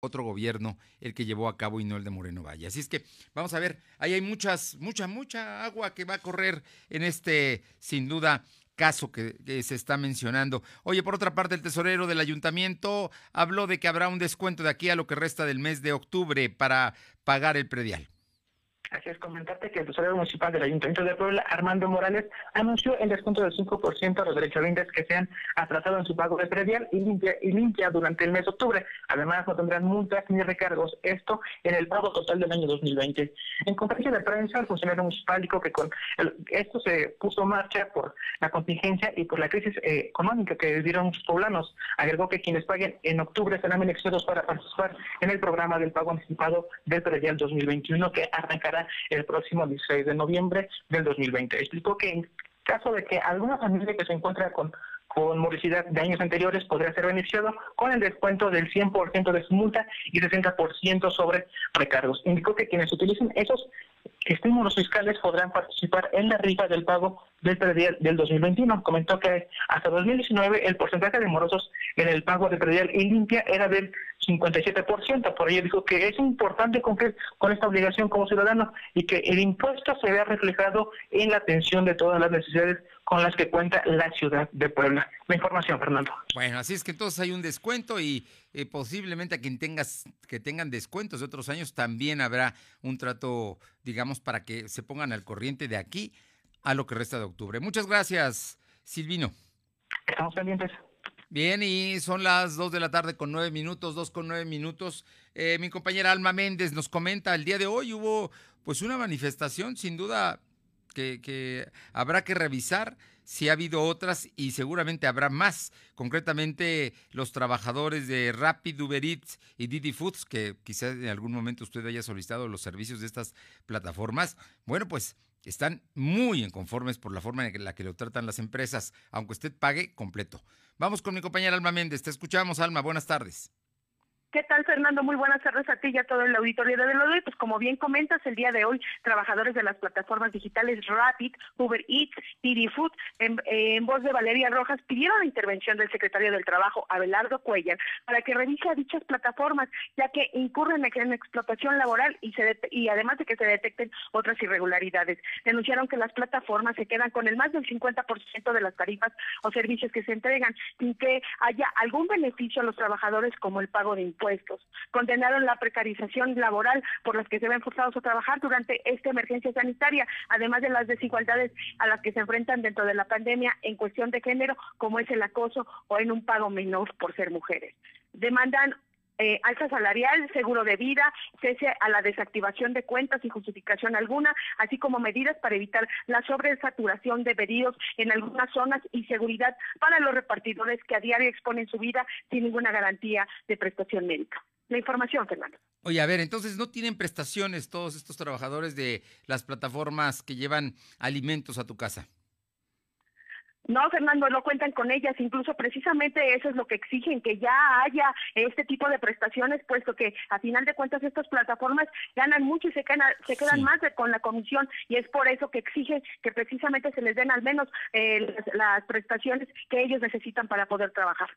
otro gobierno el que llevó a cabo y no el de Moreno Valle. Así es que vamos a ver, ahí hay muchas, mucha, mucha agua que va a correr en este, sin duda, caso que, que, se está mencionando. Oye, por otra parte, el tesorero del ayuntamiento habló de que habrá un descuento de aquí a lo que resta del mes de octubre para pagar el predial. Así es, comentarte que el tesorero municipal del Ayuntamiento de Puebla, Armando Morales, anunció el descuento del 5% a los derechohabientes que se han atrasado en su pago de predial y limpia, y limpia durante el mes de octubre. Además, no tendrán multas ni recargos, esto en el pago total del año 2020. En conferencia de prensa, el funcionario municipal dijo que con esto se puso en marcha por la contingencia y por la crisis eh, económica que vivieron muchos poblanos. Agregó que quienes paguen en octubre serán beneficiados para participar en el programa del pago anticipado del predial 2021 que arrancará el próximo 16 de noviembre del 2020. Explicó que en caso de que alguna familia que se encuentra con con morosidad de años anteriores podría ser beneficiado con el descuento del 100% de su multa y 60% sobre recargos. Indicó que quienes utilicen esos estímulos fiscales podrán participar en la rifa del pago del predial del 2021. Comentó que hasta 2019 el porcentaje de morosos en el pago de predial y limpia era del 57%. Por ello dijo que es importante cumplir con esta obligación como ciudadano y que el impuesto se vea reflejado en la atención de todas las necesidades con las que cuenta la ciudad de Puebla. La información, Fernando. Bueno, así es que entonces hay un descuento y eh, posiblemente a quien tengas que tengan descuentos de otros años también habrá un trato, digamos, para que se pongan al corriente de aquí a lo que resta de octubre. Muchas gracias, Silvino. Estamos pendientes. Bien, y son las dos de la tarde con nueve minutos, dos con nueve minutos. Eh, mi compañera Alma Méndez nos comenta, el día de hoy hubo pues una manifestación, sin duda, que, que habrá que revisar si ha habido otras y seguramente habrá más. Concretamente, los trabajadores de Rapid, Uber y Didi Foods, que quizás en algún momento usted haya solicitado los servicios de estas plataformas. Bueno, pues están muy inconformes por la forma en la que lo tratan las empresas, aunque usted pague completo. Vamos con mi compañera Alma Méndez. Te escuchamos, Alma. Buenas tardes. ¿Qué tal, Fernando? Muy buenas tardes a ti y a todo el auditorio de hoy. Pues como bien comentas, el día de hoy, trabajadores de las plataformas digitales Rapid, Uber Eats, Didi Food, en, voz de Valeria Rojas, pidieron la intervención del secretario del Trabajo, Abelardo Cuellar, para que revise a dichas plataformas, ya que incurren en explotación laboral y, se y además de que se detecten otras irregularidades. Denunciaron que las plataformas se quedan con el más del 50% de las tarifas o servicios que se entregan, sin que haya algún beneficio a los trabajadores como el pago de puestos. Condenaron la precarización laboral por las que se ven forzados a trabajar durante esta emergencia sanitaria, además de las desigualdades a las que se enfrentan dentro de la pandemia en cuestión de género, como es el acoso o en un pago menor por ser mujeres. Demandan eh, alza salarial, seguro de vida, cese a la desactivación de cuentas sin justificación alguna, así como medidas para evitar la sobresaturación de pedidos en algunas zonas y seguridad para los repartidores que a diario exponen su vida sin ninguna garantía de prestación médica. La información, Fernando. Oye, a ver, entonces no tienen prestaciones todos estos trabajadores de las plataformas que llevan alimentos a tu casa. No, Fernando, no cuentan con ellas, incluso precisamente eso es lo que exigen, que ya haya este tipo de prestaciones, puesto que a final de cuentas estas plataformas ganan mucho y se quedan, se quedan más con la comisión. Y es por eso que exigen que precisamente se les den al menos eh, las prestaciones que ellos necesitan para poder trabajar.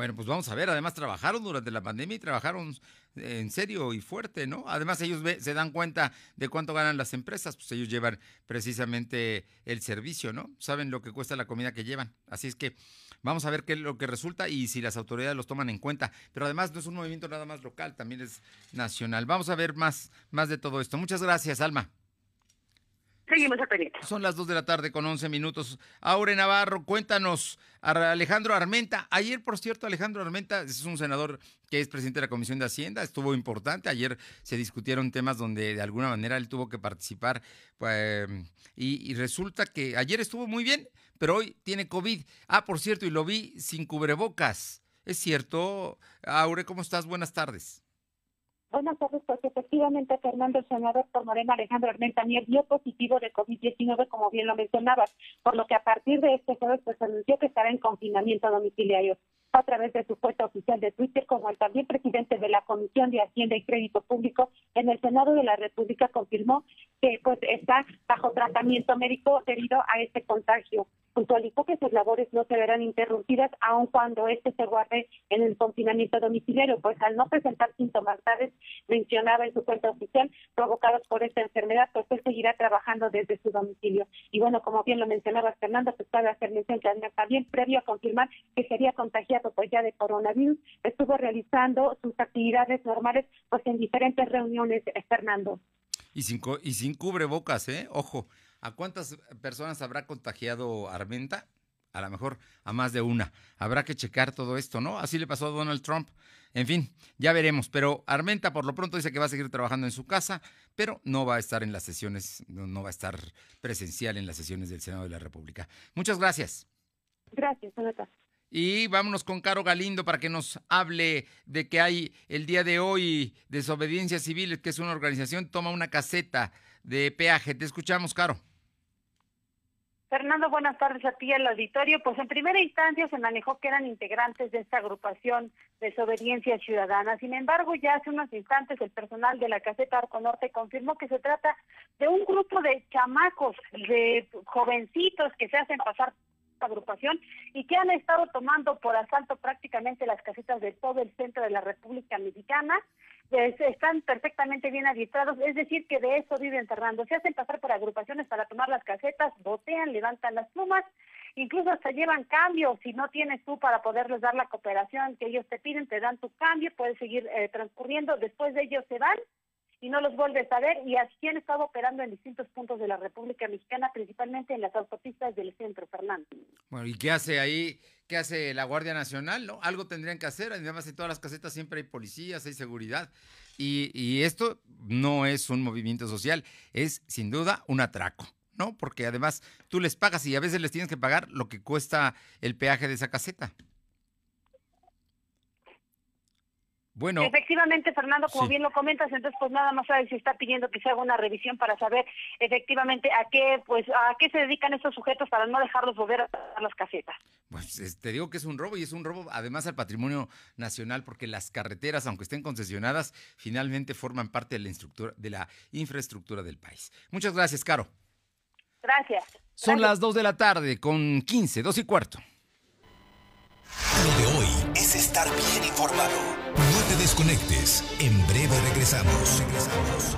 Bueno, pues vamos a ver, además trabajaron durante la pandemia y trabajaron en serio y fuerte, ¿no? Además ellos se dan cuenta de cuánto ganan las empresas, pues ellos llevan precisamente el servicio, ¿no? Saben lo que cuesta la comida que llevan. Así es que vamos a ver qué es lo que resulta y si las autoridades los toman en cuenta. Pero además no es un movimiento nada más local, también es nacional. Vamos a ver más, más de todo esto. Muchas gracias, Alma. Seguimos a Son las 2 de la tarde con 11 minutos. Aure Navarro, cuéntanos, Alejandro Armenta. Ayer, por cierto, Alejandro Armenta es un senador que es presidente de la Comisión de Hacienda, estuvo importante. Ayer se discutieron temas donde de alguna manera él tuvo que participar. Pues, y resulta que ayer estuvo muy bien, pero hoy tiene COVID. Ah, por cierto, y lo vi sin cubrebocas. ¿Es cierto? Aure, ¿cómo estás? Buenas tardes. Buenas tardes, pues efectivamente Fernando, el senador por Morena Alejandro Armenta Mier dio positivo de COVID-19, como bien lo mencionabas, por lo que a partir de este jueves pues anunció que estará en confinamiento domiciliario. A través de su cuenta oficial de Twitter, como el también presidente de la Comisión de Hacienda y Crédito Público en el Senado de la República confirmó que pues está bajo tratamiento médico debido a este contagio. puntualizó que sus labores no se verán interrumpidas aun cuando este se guarde en el confinamiento domiciliario, pues al no presentar síntomas graves, mencionaba en su cuenta oficial, provocados por esta enfermedad, pues él seguirá trabajando desde su domicilio. Y bueno, como bien lo mencionaba Fernando, pues cabe hacer mención también previo a confirmar que sería contagiado pues ya de coronavirus, estuvo realizando sus actividades normales pues en diferentes reuniones, eh, Fernando. Y sin, y sin cubrebocas, ¿eh? Ojo, ¿a cuántas personas habrá contagiado Armenta? A lo mejor a más de una. Habrá que checar todo esto, ¿no? Así le pasó a Donald Trump. En fin, ya veremos. Pero Armenta por lo pronto dice que va a seguir trabajando en su casa, pero no va a estar en las sesiones, no va a estar presencial en las sesiones del Senado de la República. Muchas gracias. Gracias, Jonathan. Y vámonos con Caro Galindo para que nos hable de que hay el día de hoy Desobediencia Civil, que es una organización, toma una caseta de peaje. Te escuchamos, Caro. Fernando, buenas tardes a ti al auditorio. Pues en primera instancia se manejó que eran integrantes de esta agrupación Desobediencia Ciudadana. Sin embargo, ya hace unos instantes el personal de la caseta Arco Norte confirmó que se trata de un grupo de chamacos, de jovencitos que se hacen pasar agrupación y que han estado tomando por asalto prácticamente las casetas de todo el centro de la República Mexicana. están perfectamente bien adiestrados, es decir, que de eso viven Fernando. Se hacen pasar por agrupaciones para tomar las casetas, botean, levantan las plumas, incluso hasta llevan cambio. Si no tienes tú para poderles dar la cooperación que ellos te piden, te dan tu cambio, puedes seguir eh, transcurriendo. Después de ellos se van y no los vuelves a ver y así han estado operando en distintos puntos de la República Mexicana, principalmente en las autopistas del centro, Fernando. Bueno, ¿y qué hace ahí? ¿Qué hace la Guardia Nacional? ¿No? Algo tendrían que hacer. Además, en todas las casetas siempre hay policías, hay seguridad. Y, y esto no es un movimiento social, es sin duda un atraco. ¿no? Porque además tú les pagas y a veces les tienes que pagar lo que cuesta el peaje de esa caseta. Bueno. Efectivamente, Fernando, como bien lo comentas, entonces pues nada más sabes si está pidiendo que se haga una revisión para saber efectivamente a qué pues a qué se dedican estos sujetos para no dejarlos volver a las casetas. Pues te digo que es un robo y es un robo además al patrimonio nacional porque las carreteras, aunque estén concesionadas, finalmente forman parte de la, de la infraestructura del país. Muchas gracias, Caro. Gracias. Son las 2 de la tarde con 15, 2 y cuarto. Lo de hoy es estar bien informado. Te desconectes. En breve regresamos. Regresamos.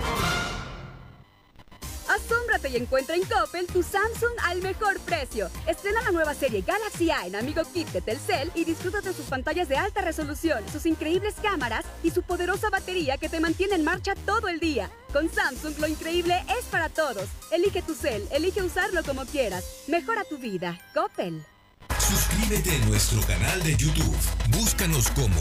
Asómbrate y encuentra en Coppel tu Samsung al mejor precio. Estrena la nueva serie Galaxy A en Amigo Kit de Telcel y disfruta de sus pantallas de alta resolución, sus increíbles cámaras y su poderosa batería que te mantiene en marcha todo el día. Con Samsung lo increíble es para todos. Elige tu cel, elige usarlo como quieras. Mejora tu vida. Coppel. Suscríbete a nuestro canal de YouTube. Búscanos como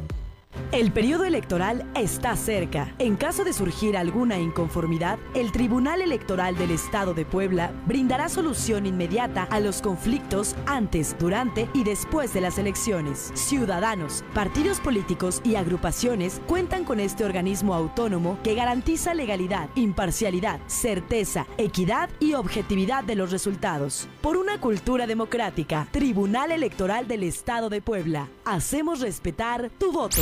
El periodo electoral está cerca. En caso de surgir alguna inconformidad, el Tribunal Electoral del Estado de Puebla brindará solución inmediata a los conflictos antes, durante y después de las elecciones. Ciudadanos, partidos políticos y agrupaciones cuentan con este organismo autónomo que garantiza legalidad, imparcialidad, certeza, equidad y objetividad de los resultados. Por una cultura democrática, Tribunal Electoral del Estado de Puebla. Hacemos respetar tu voto.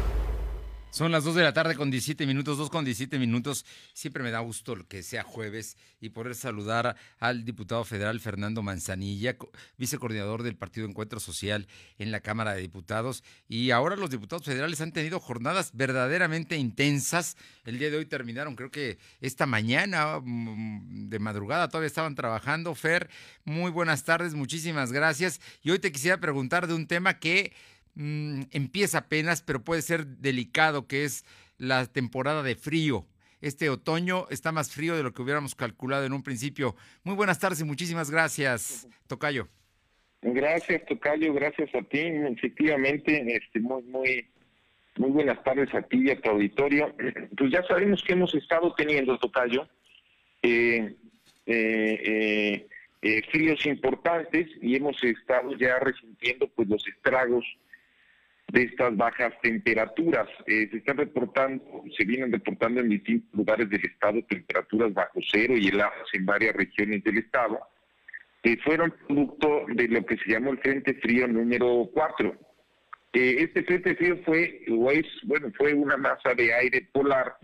Son las 2 de la tarde con 17 minutos, 2 con 17 minutos. Siempre me da gusto que sea jueves y poder saludar al diputado federal Fernando Manzanilla, vicecoordinador del Partido Encuentro Social en la Cámara de Diputados. Y ahora los diputados federales han tenido jornadas verdaderamente intensas. El día de hoy terminaron, creo que esta mañana mm, de madrugada todavía estaban trabajando. Fer, muy buenas tardes, muchísimas gracias. Y hoy te quisiera preguntar de un tema que mm, empieza apenas, pero puede ser delicado, que es la temporada de frío. Este otoño está más frío de lo que hubiéramos calculado en un principio. Muy buenas tardes y muchísimas gracias, Tocayo. Gracias, Tocayo, gracias a ti. Efectivamente, este, muy, muy, buenas tardes a ti y a tu auditorio. Pues ya sabemos que hemos estado teniendo, Tocayo, eh, eh, eh, fríos importantes y hemos estado ya resintiendo pues los estragos de estas bajas temperaturas. se están reportando, se vienen reportando en distintos lugares del estado temperaturas bajo cero y heladas en varias regiones del estado, que fueron producto de lo que se llamó el Frente Frío número 4. este Frente Frío fue, o es, bueno, fue una masa de aire polar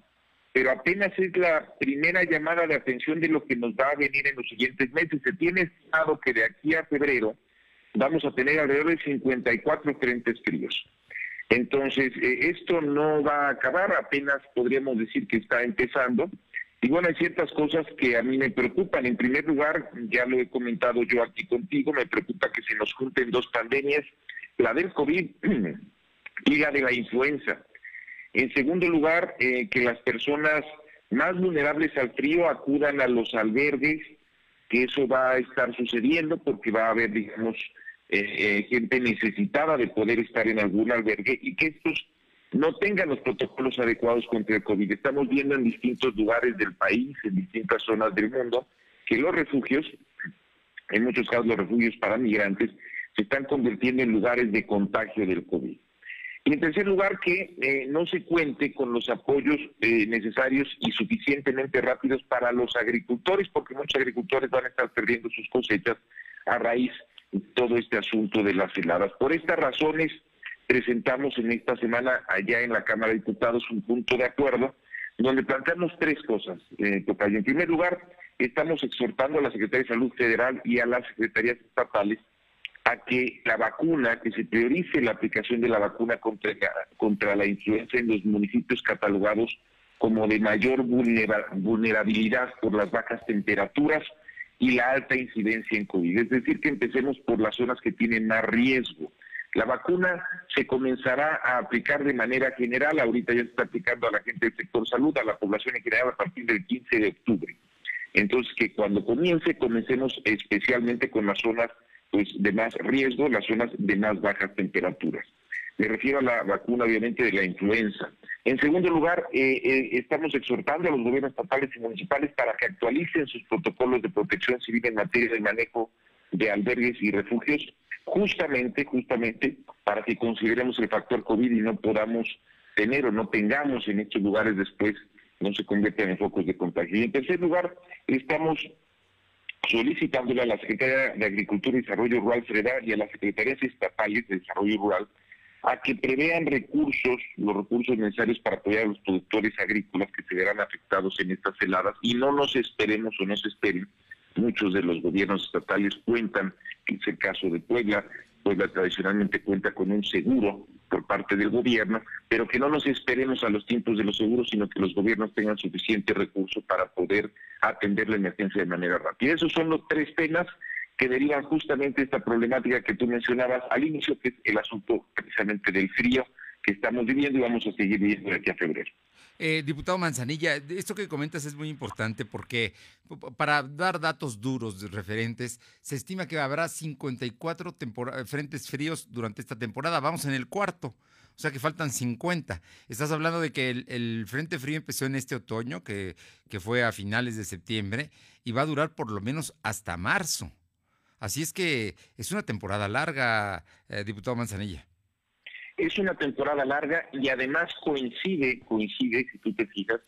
pero apenas es la primera llamada de atención de lo que nos va a venir en los siguientes meses. Se tiene estimado que de aquí a febrero vamos a tener alrededor de 54 frentes fríos. Entonces, eh, esto no va a acabar, apenas podríamos decir que está empezando. Y bueno, hay ciertas cosas que a mí me preocupan. En primer lugar, ya lo he comentado yo aquí contigo, me preocupa que se nos junten dos pandemias, la del COVID y la de la influenza. En segundo lugar, eh, que las personas más vulnerables al frío acudan a los albergues, que eso va a estar sucediendo porque va a haber, digamos, eh, eh, gente necesitada de poder estar en algún albergue y que estos no tengan los protocolos adecuados contra el COVID. Estamos viendo en distintos lugares del país, en distintas zonas del mundo, que los refugios, en muchos casos los refugios para migrantes, se están convirtiendo en lugares de contagio del COVID. Y en tercer lugar, que eh, no se cuente con los apoyos eh, necesarios y suficientemente rápidos para los agricultores, porque muchos agricultores van a estar perdiendo sus cosechas a raíz de todo este asunto de las heladas. Por estas razones, presentamos en esta semana allá en la Cámara de Diputados un punto de acuerdo donde planteamos tres cosas, eh, En primer lugar, estamos exhortando a la Secretaría de Salud Federal y a las secretarías estatales a que la vacuna, que se priorice la aplicación de la vacuna contra, contra la influenza en los municipios catalogados como de mayor vulnerabilidad por las bajas temperaturas y la alta incidencia en COVID. Es decir, que empecemos por las zonas que tienen más riesgo. La vacuna se comenzará a aplicar de manera general, ahorita ya se está aplicando a la gente del sector salud, a la población en general a partir del 15 de octubre. Entonces, que cuando comience, comencemos especialmente con las zonas pues de más riesgo, las zonas de más bajas temperaturas. Me refiero a la vacuna, obviamente, de la influenza. En segundo lugar, eh, eh, estamos exhortando a los gobiernos estatales y municipales para que actualicen sus protocolos de protección civil en materia de manejo de albergues y refugios, justamente, justamente, para que consideremos el factor COVID y no podamos tener o no tengamos en estos lugares después, no se conviertan en focos de contagio. Y en tercer lugar, estamos solicitándole a la Secretaría de Agricultura y Desarrollo Rural Federal y a las Secretarías Estatales de Desarrollo Rural a que prevean recursos, los recursos necesarios para apoyar a los productores agrícolas que se verán afectados en estas heladas y no nos esperemos o no se esperen. Muchos de los gobiernos estatales cuentan, que es el caso de Puebla, Puebla tradicionalmente cuenta con un seguro por parte del gobierno, pero que no nos esperemos a los tiempos de los seguros, sino que los gobiernos tengan suficiente recurso para poder atender la emergencia de manera rápida. Esos son los tres temas que derivan justamente esta problemática que tú mencionabas al inicio, que es el asunto precisamente del frío que estamos viviendo y vamos a seguir viviendo de aquí a febrero. Eh, diputado Manzanilla, esto que comentas es muy importante porque para dar datos duros referentes, se estima que habrá 54 frentes fríos durante esta temporada. Vamos en el cuarto, o sea que faltan 50. Estás hablando de que el, frente frío empezó en este otoño, que, fue a finales de septiembre, y va a durar por lo menos hasta marzo. Así es que es una temporada larga, eh, diputado Manzanilla. Es una temporada larga y además coincide, coincide, si tú te fijas,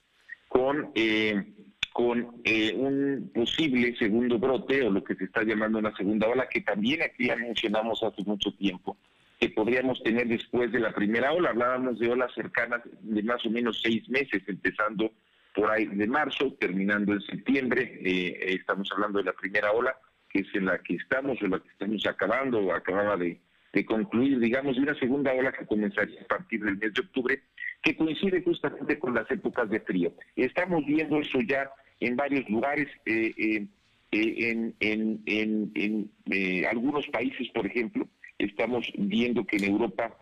con, eh, con eh, un posible segundo brote o lo que se está llamando una segunda ola, que también aquí ya mencionamos hace mucho tiempo, que podríamos tener después de la primera ola. Hablábamos de olas cercanas de más o menos seis meses, empezando por ahí de marzo, terminando en septiembre. Eh, estamos hablando de la primera ola, que es en la que estamos o la que estamos acabando acababa de de concluir, digamos, de una segunda ola que comenzaría a partir del mes de octubre, que coincide justamente con las épocas de frío. Estamos viendo eso ya en varios lugares, eh, eh, eh, en, en, algunos países, por ejemplo, estamos viendo que en Europa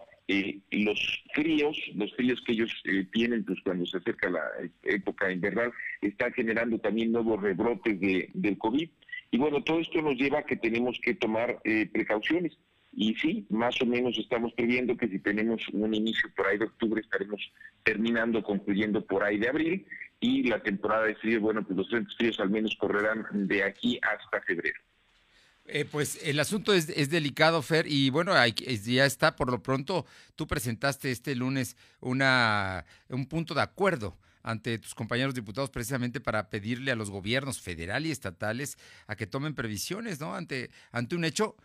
los fríos, los fríos que ellos tienen, pues cuando se acerca la época invernal, están generando también nuevos rebrotes de, del COVID. Y bueno, todo esto nos lleva a que tenemos que tomar eh, precauciones. Y sí, más o menos estamos previendo que si tenemos un inicio por ahí de octubre, estaremos terminando, concluyendo por ahí de abril. Y la temporada de frío, bueno, pues los frentes fríos al menos correrán de aquí hasta febrero. Eh, pues el asunto es, delicado, Fer, y bueno, ya está, por lo pronto, tú presentaste este lunes una, un punto de acuerdo ante tus compañeros diputados precisamente para pedirle a los gobiernos federal y estatales a que tomen previsiones, ¿no? Ante, ante un hecho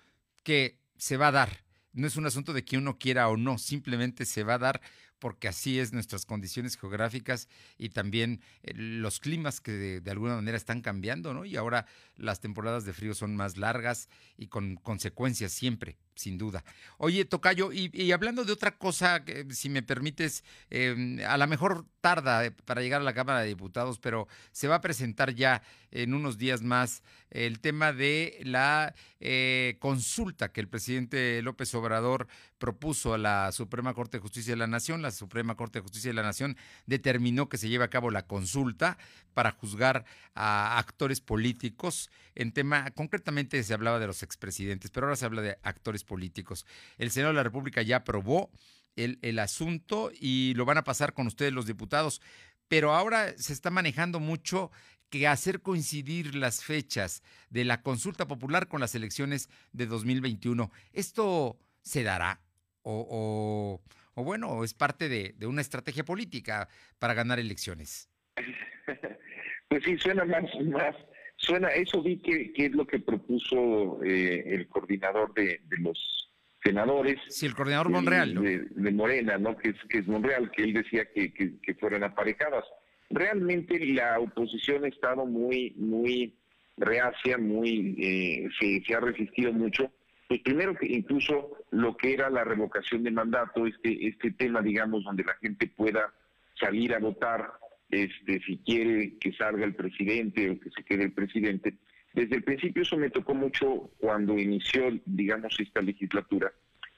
que se va a dar. No es un asunto de que uno quiera o no, simplemente se va a dar porque así es nuestras condiciones geográficas y también eh, los climas que de, alguna manera están cambiando, ¿no? Y ahora las temporadas de frío son más largas y con consecuencias siempre, sin duda. Oye, Tocayo, y, hablando de otra cosa, si me permites, em, a lo mejor tarda eh, para llegar a la Cámara de Diputados, pero se va a presentar ya en unos días más el tema de la eh, consulta que el presidente López Obrador propuso a la Suprema Corte de Justicia de la Nación. La Suprema Corte de Justicia de la Nación determinó que se lleve a cabo la consulta para juzgar a actores políticos en tema, concretamente se hablaba de los expresidentes, pero ahora se habla de actores políticos. El Senado de la República ya aprobó el, el asunto y lo van a pasar con ustedes los diputados pero ahora se está manejando mucho que hacer coincidir las fechas de la consulta popular con las elecciones de 2021. ¿Esto se dará? ¿O, o, bueno, es parte de, una estrategia política para ganar elecciones? Pues sí, suena más, más suena, eso vi que, es lo que propuso eh, el coordinador de, los senadores. Sí, el coordinador Monreal. De, Morena, ¿no? Que es, que es Monreal, que él decía que, que fueran aparejadas realmente la oposición ha estado muy, muy reacia, muy, eh, se, ha resistido mucho. Pues primero que incluso lo que era la revocación de mandato, este, este tema, digamos, donde la gente pueda salir a votar, este, si quiere que salga el presidente o que se quede el presidente. Desde el principio eso me tocó mucho cuando inició, digamos, esta legislatura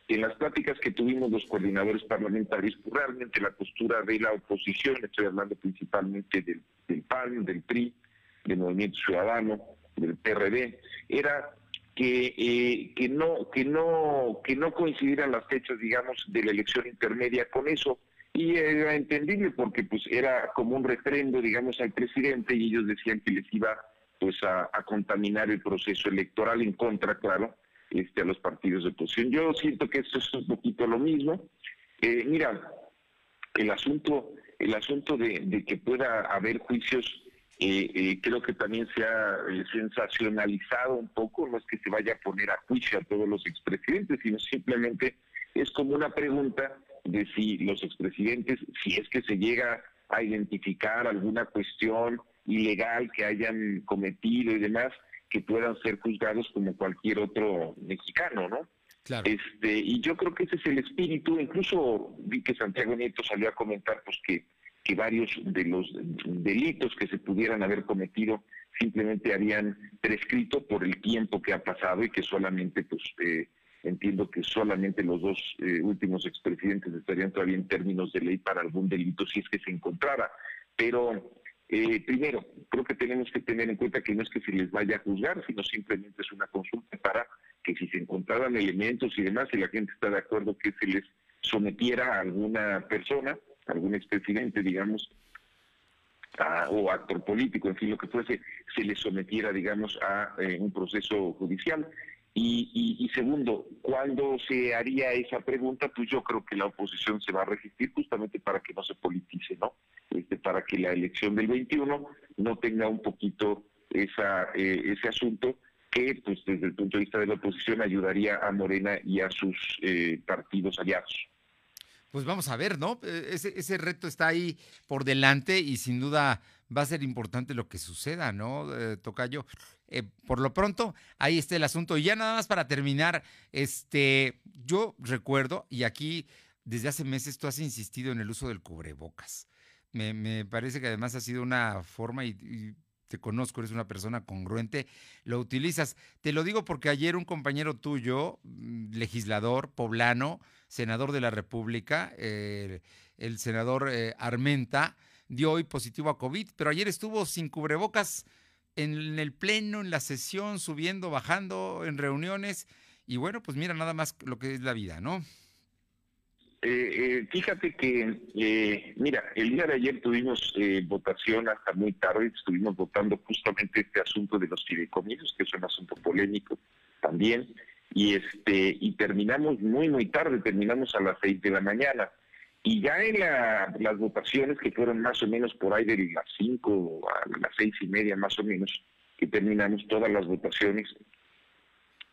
en las pláticas que tuvimos los coordinadores parlamentarios, pues realmente la postura de la oposición, estoy hablando principalmente del, PAN, del PRI, del Movimiento Ciudadano, del PRD, era que, eh, que no que no que no coincidieran las fechas digamos de la elección intermedia con eso y era entendible porque pues era como un refrendo digamos al presidente y ellos decían que les iba pues a contaminar el proceso electoral en contra claro este, a los partidos de oposición. Yo siento que esto es un poquito lo mismo. Eh, mira, el asunto, el asunto de, que pueda haber juicios, eh, eh, creo que también se ha sensacionalizado un poco, no es que se vaya a poner a juicio a todos los expresidentes, sino simplemente es como una pregunta de si los expresidentes, si es que se llega a identificar alguna cuestión ilegal que hayan cometido y demás, que puedan ser juzgados como cualquier otro mexicano, ¿no? Claro. Este, y yo creo que ese es el espíritu, incluso vi que Santiago Nieto salió a comentar pues que, que varios de los delitos que se pudieran haber cometido simplemente habían prescrito por el tiempo que ha pasado y que solamente pues eh, entiendo que solamente los dos eh, últimos expresidentes estarían todavía en términos de ley para algún delito si es que se encontrara. Pero eh, primero, creo que tenemos que tener en cuenta que no es que se les vaya a juzgar, sino simplemente es una consulta para que si se encontraran elementos y demás, y la gente está de acuerdo que se les sometiera a alguna persona, algún expresidente, digamos, o actor político, en fin, lo que fuese, se les sometiera, digamos, a eh, un proceso judicial. Y, y, segundo, cuando se haría esa pregunta, pues yo creo que la oposición se va a resistir justamente para que no se politice, ¿no? Este, para que la elección del 21 no tenga un poquito esa, eh, ese asunto que, pues desde el punto de vista de la oposición, ayudaría a Morena y a sus eh, partidos aliados. Pues vamos a ver, ¿no? Eh, ese, ese reto está ahí por delante y sin duda va a ser importante lo que suceda, ¿no, Tocayo? por lo pronto, ahí está el asunto. Y ya nada más para terminar, este, yo recuerdo, y aquí desde hace meses tú has insistido en el uso del cubrebocas. Me, me parece que además ha sido una forma y, te conozco, eres una persona congruente, lo utilizas. Te lo digo porque ayer un compañero tuyo, mm, legislador poblano, senador de la República, eh, el senador eh, Armenta, dio hoy positivo a COVID, pero ayer estuvo sin cubrebocas en el pleno, en la sesión, subiendo, bajando, en reuniones. Y bueno, pues mira nada más lo que es la vida, ¿no? Eh, eh, fíjate que, eh, mira, el día de ayer tuvimos votación hasta muy tarde, estuvimos votando justamente este asunto de los fideicomisos, que es un asunto polémico también, y este y terminamos muy, muy tarde, terminamos a las seis de la mañana. Y ya en las votaciones, que fueron más o menos por ahí de las cinco a las seis y media más o menos, que terminamos todas las votaciones,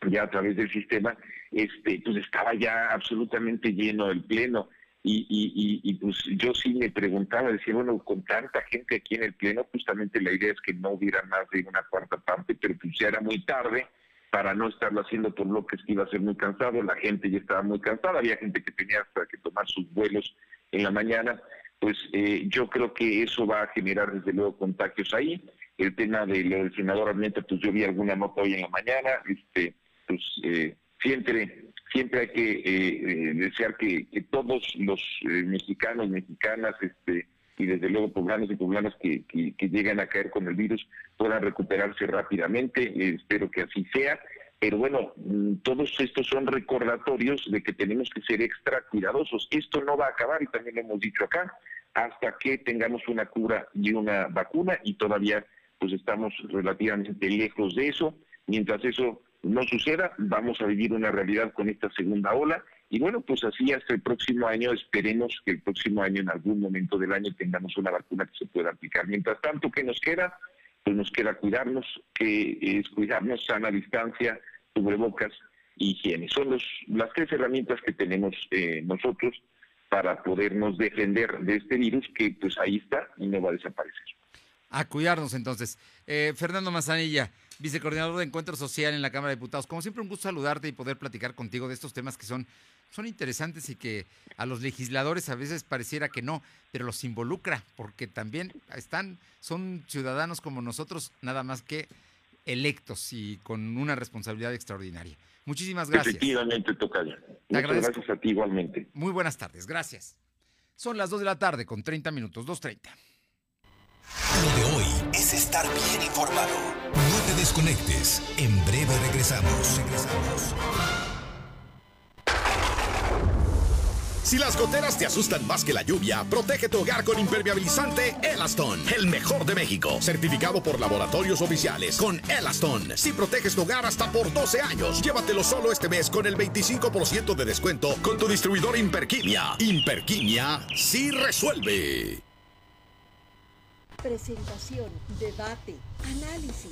ya a través del sistema, este, pues estaba ya absolutamente lleno el pleno. Y, y, y, pues yo sí me preguntaba, decía, bueno, con tanta gente aquí en el pleno, justamente la idea es que no hubiera más de una cuarta parte, pero pues ya era muy tarde para no estarlo haciendo por bloques que iba a ser muy cansado, la gente ya estaba muy cansada, había gente que tenía hasta que tomar sus vuelos en la mañana, pues eh, yo creo que eso va a generar desde luego contagios ahí. El tema del, senador Armenta, pues yo vi alguna nota hoy en la mañana, este, pues eh, siempre siempre hay que eh, eh, desear que, todos los mexicanos, mexicanas, este y desde luego poblanos y poblanas que, llegan a caer con el virus puedan recuperarse rápidamente, espero que así sea, pero bueno, mm, todos estos son recordatorios de que tenemos que ser extra cuidadosos. Esto no va a acabar, y también lo hemos dicho acá, hasta que tengamos una cura y una vacuna, y todavía pues estamos relativamente lejos de eso. Mientras eso no suceda, vamos a vivir una realidad con esta segunda ola y bueno, pues así hasta el próximo año, esperemos que el próximo año, en algún momento del año, tengamos una vacuna que se pueda aplicar. Mientras tanto, ¿qué nos queda? Pues nos queda cuidarnos, que es cuidarnos, sana distancia, cubrebocas, higiene. Son las tres herramientas que tenemos eh, nosotros para podernos defender de este virus que pues ahí está y no va a desaparecer. A cuidarnos entonces. Eh, Fernando Mazanilla, vicecoordinador de Encuentro Social en la Cámara de Diputados. Como siempre, un gusto saludarte y poder platicar contigo de estos temas que son, son interesantes y que a los legisladores a veces pareciera que no, pero los involucra, porque también están, son ciudadanos como nosotros, nada más que electos y con una responsabilidad extraordinaria. Muchísimas gracias. Efectivamente, Tocayo. Muchas gracias a ti igualmente. Muy buenas tardes, gracias. Son las 2 de la tarde con 30 minutos, 2.30. Lo de hoy es estar bien informado. No te desconectes. En breve regresamos. Regresamos. Si las goteras te asustan más que la lluvia, protege tu hogar con impermeabilizante Elaston, el mejor de México, certificado por laboratorios oficiales con Elaston. Si proteges tu hogar hasta por 12 años, llévatelo solo este mes con el 25% de descuento con tu distribuidor Imperquimia. Imperquimia sí resuelve. Presentación, debate, análisis,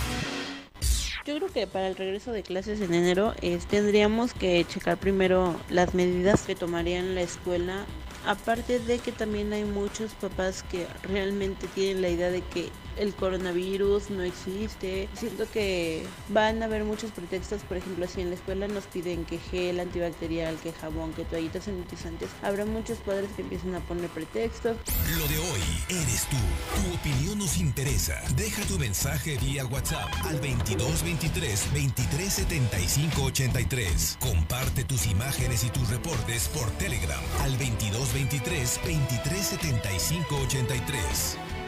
Yo creo que para el regreso de clases en enero tendríamos que checar primero las medidas que tomarían la escuela. Aparte de que también hay muchos papás que realmente tienen la idea de que el coronavirus no existe. Siento que van a haber muchos pretextos, por ejemplo, si en la escuela nos piden que gel antibacterial, que jabón, que toallitas sanitizantes, habrá muchos padres que empiecen a poner pretextos. Lo de hoy eres tú. Tu opinión nos interesa. Deja tu mensaje vía WhatsApp al 2223 2375 83. Comparte tus imágenes y tus reportes por Telegram al 2223 2375 83.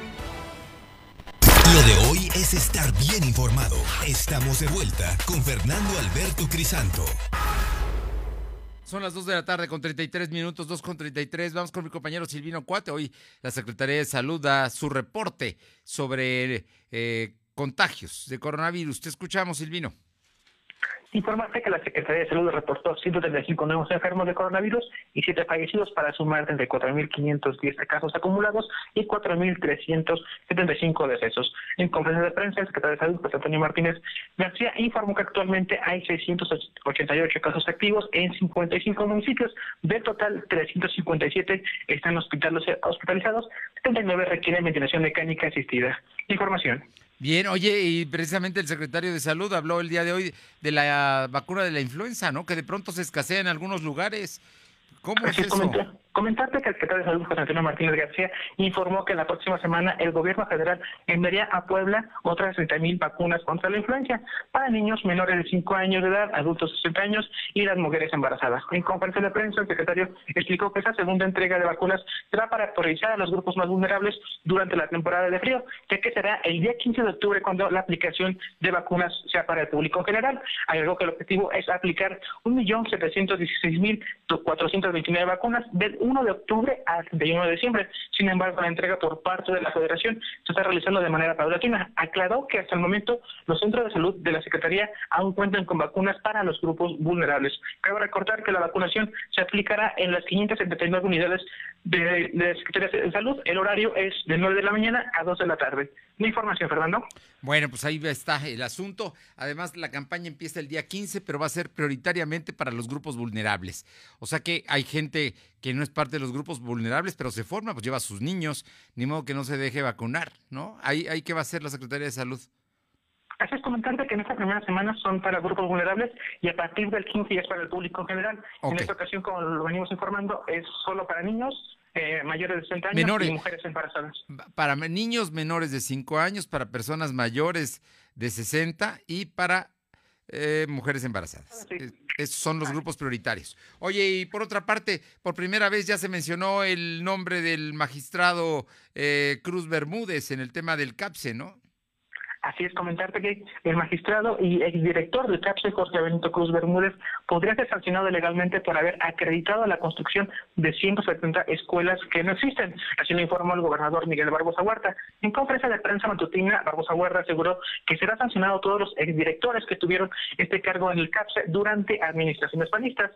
Lo de hoy es estar bien informado. Estamos de vuelta con Fernando Alberto Crisanto. Son las 2 de la tarde con 33 minutos, 2 con 33. Vamos con mi compañero Silvino Cuate. Hoy la Secretaría de Salud da su reporte sobre eh, contagios de coronavirus. Te escuchamos, Silvino. Informarte que la Secretaría de Salud reportó 135 nuevos enfermos de coronavirus y 7 fallecidos para sumar 34.510 casos acumulados y 4.375 decesos. En conferencia de prensa, el secretario de Salud, José Antonio Martínez García, informó que actualmente hay 688 casos activos en 55 municipios. Del total, 357 están hospitalizados, 79 requieren ventilación mecánica asistida. Información. Bien, oye, y precisamente el secretario de Salud habló el día de hoy de la vacuna de la influenza, ¿no? Que de pronto se escasea en algunos lugares. ¿Cómo es eso? Comentarte que el secretario de Salud, José Antonio Martínez García, informó que la próxima semana el gobierno federal enviaría a Puebla otras 30.000 vacunas contra la influenza para niños menores de 5 años de edad, adultos de 60 años y las mujeres embarazadas. En conferencia de prensa, el secretario explicó que esa segunda entrega de vacunas será para actualizar a los grupos más vulnerables durante la temporada de frío, ya que será el día 15 de octubre cuando la aplicación de vacunas sea para el público en general. Agregó que el objetivo es aplicar 1.716.429 vacunas del 1 de octubre al 31 de diciembre. Sin embargo, la entrega por parte de la Federación se está realizando de manera paulatina. Aclaró que hasta el momento los centros de salud de la Secretaría aún cuentan con vacunas para los grupos vulnerables. Cabe recordar que la vacunación se aplicará en las 579 unidades de, Secretaría de Salud. El horario es de 9 de la mañana a 2 de la tarde. Mi información, Fernando. Bueno, pues ahí está el asunto. Además, la campaña empieza el día 15, pero va a ser prioritariamente para los grupos vulnerables. O sea que hay gente que no es parte de los grupos vulnerables, pero se forma, pues lleva a sus niños, ni modo que no se deje vacunar, ¿no? Ahí, ahí qué va a hacer la Secretaría de Salud. Así es comentarte que en esta primera semana son para grupos vulnerables y a partir del 15 ya es para el público en general. En esta ocasión, como lo venimos informando, es solo para niños, eh, mayores de 60 años y mujeres embarazadas. Para niños menores de 5 años, para personas mayores de 60 y para eh, mujeres embarazadas. Esos son los grupos prioritarios. Oye, y por otra parte, por primera vez ya se mencionó el nombre del magistrado eh, Cruz Bermúdez en el tema del CAPSE, ¿no? Así es, comentarte que el magistrado y exdirector del CAPSE, Jorge Benito Cruz Bermúdez, podría ser sancionado legalmente por haber acreditado la construcción de 170 escuelas que no existen. Así lo informó el gobernador Miguel Barbosa Huerta. En conferencia de prensa matutina, Barbosa Huerta aseguró que será sancionado todos los exdirectores que tuvieron este cargo en el CAPSE durante administraciones panistas.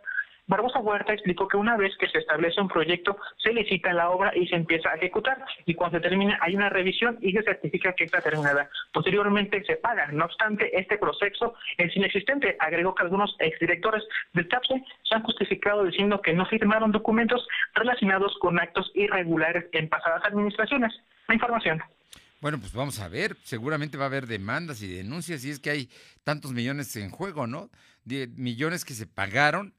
Barbosa Huerta explicó que una vez que se establece un proyecto, se licita la obra y se empieza a ejecutar. Y cuando se termina, hay una revisión y se certifica que está terminada. Posteriormente se paga. No obstante, este proceso es inexistente. Agregó que algunos exdirectores del TAPSE se han justificado diciendo que no firmaron documentos relacionados con actos irregulares en pasadas administraciones. La información. Bueno, pues vamos a ver, seguramente va a haber demandas y denuncias y es que hay tantos millones en juego, ¿no? Millones que se pagaron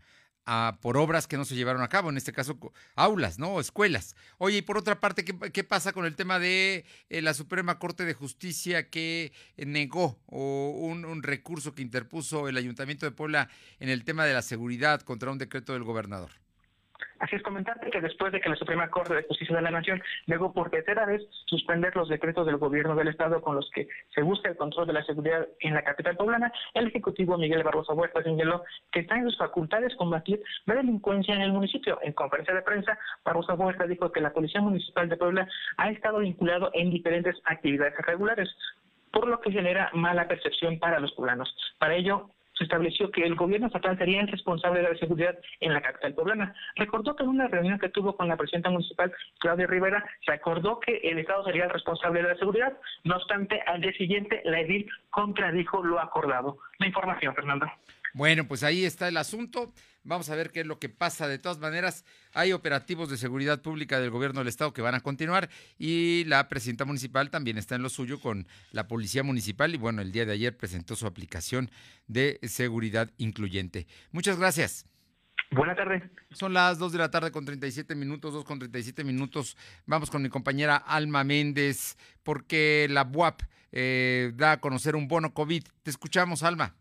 por obras que no se llevaron a cabo, en este caso aulas, ¿no? escuelas. Oye, y por otra parte, ¿qué, pasa con el tema de eh, la Suprema Corte de Justicia que negó un, un recurso que interpuso el Ayuntamiento de Puebla en el tema de la seguridad contra un decreto del gobernador? Así es comentarte que después de que la Suprema Corte de Justicia de la Nación negó por tercera vez suspender los decretos del gobierno del Estado con los que se busca el control de la seguridad en la capital poblana, el Ejecutivo Miguel Barroso Huerta señaló que está en sus facultades combatir la delincuencia en el municipio. En conferencia de prensa, Barroso Huerta dijo que la Policía Municipal de Puebla ha estado vinculado en diferentes actividades irregulares por lo que genera mala percepción para los poblanos. Para ello, se estableció que el gobierno estatal sería el responsable de la seguridad en la capital poblana. Recordó que en una reunión que tuvo con la presidenta municipal, Claudia Rivera, se acordó que el Estado sería el responsable de la seguridad. No obstante, al día siguiente, la edil contradijo lo acordado. La información, Fernando. Bueno, pues ahí está el asunto. Vamos a ver qué es lo que pasa. De todas maneras, hay operativos de seguridad pública del gobierno del estado que van a continuar y la presidenta municipal también está en lo suyo con la policía municipal y bueno, el día de ayer presentó su aplicación de seguridad incluyente. Muchas gracias. Buenas tardes. Son las 2 de la tarde con 37 minutos, 2 con 37 minutos. Vamos con mi compañera Alma Méndez porque la BUAP eh, da a conocer un bono COVID. Te escuchamos, Alma.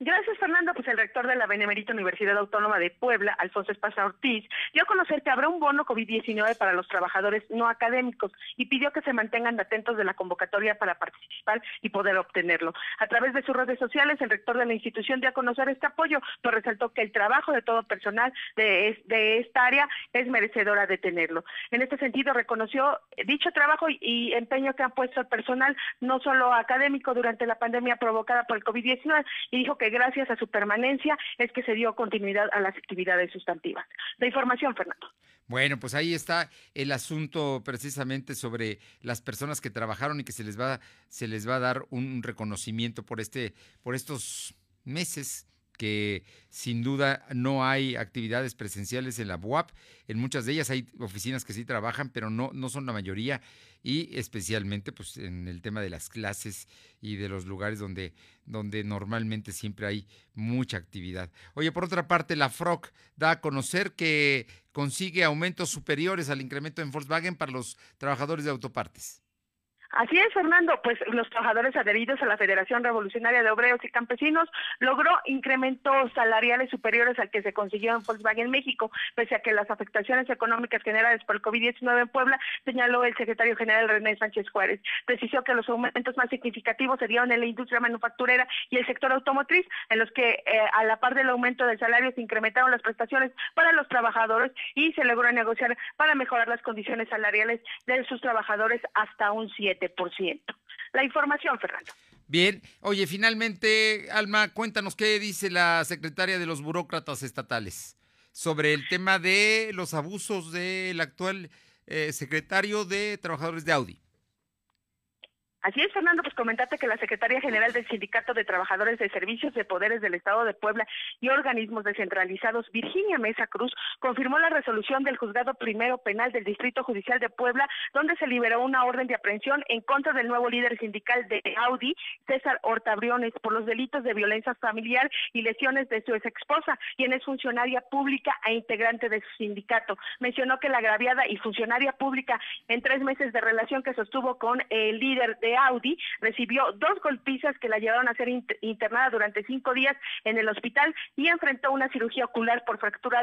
Gracias, Pues el rector de la Benemérita Universidad Autónoma de Puebla, Alfonso Esparza Ortiz, dio a conocer que habrá un bono COVID-19 para los trabajadores no académicos y pidió que se mantengan atentos de la convocatoria para participar y poder obtenerlo. A través de sus redes sociales, el rector de la institución dio a conocer este apoyo, pero resaltó que el trabajo de todo personal de, de esta área es merecedora de tenerlo. En este sentido, reconoció dicho trabajo y, y empeño que ha puesto el personal, no solo académico, durante la pandemia provocada por el COVID-19, y dijo que gracias a su permanencia es que se dio continuidad a las actividades sustantivas. La información, Fernando. Bueno, pues ahí está el asunto precisamente sobre las personas que trabajaron y que se les va, se les va a dar un reconocimiento por este, por estos meses que sin duda no hay actividades presenciales en la BUAP. En muchas de ellas hay oficinas que sí trabajan, pero no, no son la mayoría y especialmente pues en el tema de las clases y de los lugares donde, donde normalmente siempre hay mucha actividad. Oye, por otra parte, la FROC da a conocer que consigue aumentos superiores al incremento en Volkswagen para los trabajadores de autopartes. Así es, Fernando, pues los trabajadores adheridos a la Federación Revolucionaria de Obreros y Campesinos logró incrementos salariales superiores al que se consiguió en Volkswagen México, pese a que las afectaciones económicas generadas por el COVID-19 en Puebla, señaló el secretario general René Sánchez Juárez. Precisó que los aumentos más significativos se dieron en la industria manufacturera y el sector automotriz, en los que eh, a la par del aumento del salario se incrementaron las prestaciones para los trabajadores y se logró negociar para mejorar las condiciones salariales de sus trabajadores hasta un 7 La información, Fernando. Bien, oye, finalmente, Alma, cuéntanos qué dice la secretaria de los burócratas estatales sobre el tema de los abusos del actual eh, secretario de Trabajadores de Audi. Así es, Fernando, pues comentarte que la Secretaría General del Sindicato de Trabajadores de Servicios de Poderes del Estado de Puebla y organismos descentralizados, Virginia Mesa Cruz, confirmó la resolución del Juzgado Primero Penal del Distrito Judicial de Puebla, donde se liberó una orden de aprehensión en contra del nuevo líder sindical de Audi, César Hortabriones, por los delitos de violencia familiar y lesiones de su ex esposa, quien es funcionaria pública e integrante de su sindicato. Mencionó que la agraviada y funcionaria pública en tres meses de relación que sostuvo con el líder de Audi recibió dos golpizas que la llevaron a ser internada durante cinco días en el hospital y enfrentó una cirugía ocular por fractura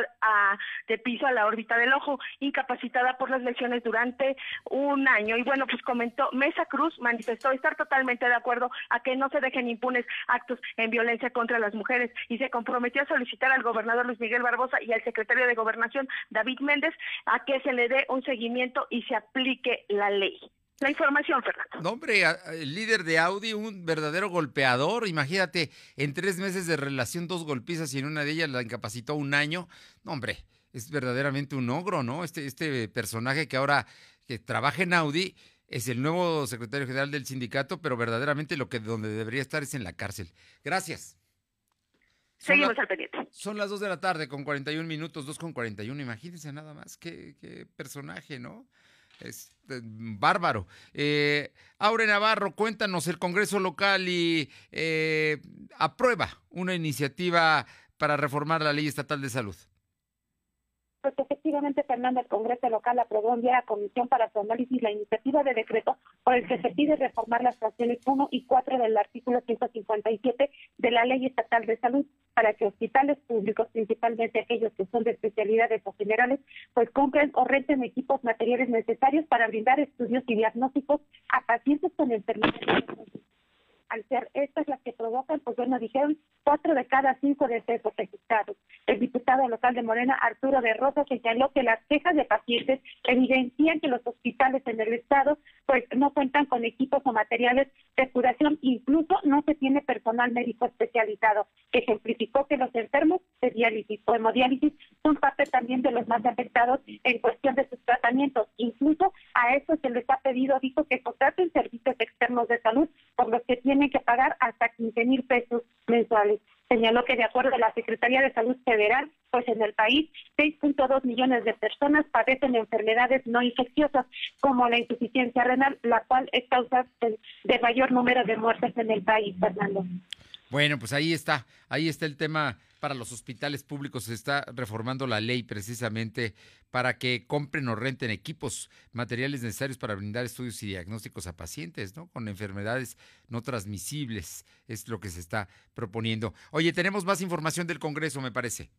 de piso a la órbita del ojo, incapacitada por las lesiones durante un año. Y bueno, pues comentó, Mesa Cruz manifestó estar totalmente de acuerdo a que no se dejen impunes actos en violencia contra las mujeres y se comprometió a solicitar al gobernador Luis Miguel Barbosa y al secretario de Gobernación David Méndez a que se le dé un seguimiento y se aplique la ley la información, Fernando. No, hombre, el líder de Audi, un verdadero golpeador. Imagínate, en tres meses de relación, dos golpizas y en una de ellas la incapacitó un año. No, hombre, es verdaderamente un ogro, ¿no? Este, este personaje que ahora que trabaja en Audi es el nuevo secretario general del sindicato, pero verdaderamente lo que donde debería estar es en la cárcel. Gracias. Seguimos al pendiente. Son las 2 de la tarde con 41 minutos, 2 con 41. Imagínense nada más qué, qué personaje, ¿no? Es eh, bárbaro. Eh, Aure Navarro, cuéntanos, el Congreso local y eh, aprueba una iniciativa para reformar la ley estatal de salud. Efectivamente, Fernando, el Congreso local aprobó enviar a comisión para su análisis la iniciativa de decreto por el que se pide reformar las fracciones 1 y 4 del artículo 157 de la Ley Estatal de Salud para que hospitales públicos, principalmente aquellos que son de especialidades o generales, pues compren o renten equipos materiales necesarios para brindar estudios y diagnósticos a pacientes con enfermedades al ser estas las que provocan, pues bueno, dijeron cuatro de cada cinco decesos registrados. El diputado local de Morena, Arturo de Rosa, señaló que las quejas de pacientes evidencian que los hospitales en el estado pues no cuentan con equipos o materiales de curación, incluso no se tiene personal médico especializado. Ejemplificó que los enfermos de diálisis o hemodiálisis son parte también de los más afectados en cuestión de sus tratamientos. Incluso a eso se les ha pedido, dijo, que contraten servicios externos de salud por los que tienen que pagar hasta 15 mil pesos mensuales. Señaló que de acuerdo a la Secretaría de Salud Federal, pues en el país 6.2 millones de personas padecen enfermedades no infecciosas como la insuficiencia renal, la cual es causa de, mayor número de muertes en el país, Fernando. Bueno, pues ahí está, ahí está el tema para los hospitales públicos. Se está reformando la ley precisamente para que compren o renten equipos, materiales necesarios para brindar estudios y diagnósticos a pacientes, ¿no? Con enfermedades no transmisibles, es lo que se está proponiendo. Oye, tenemos más información del Congreso, me parece.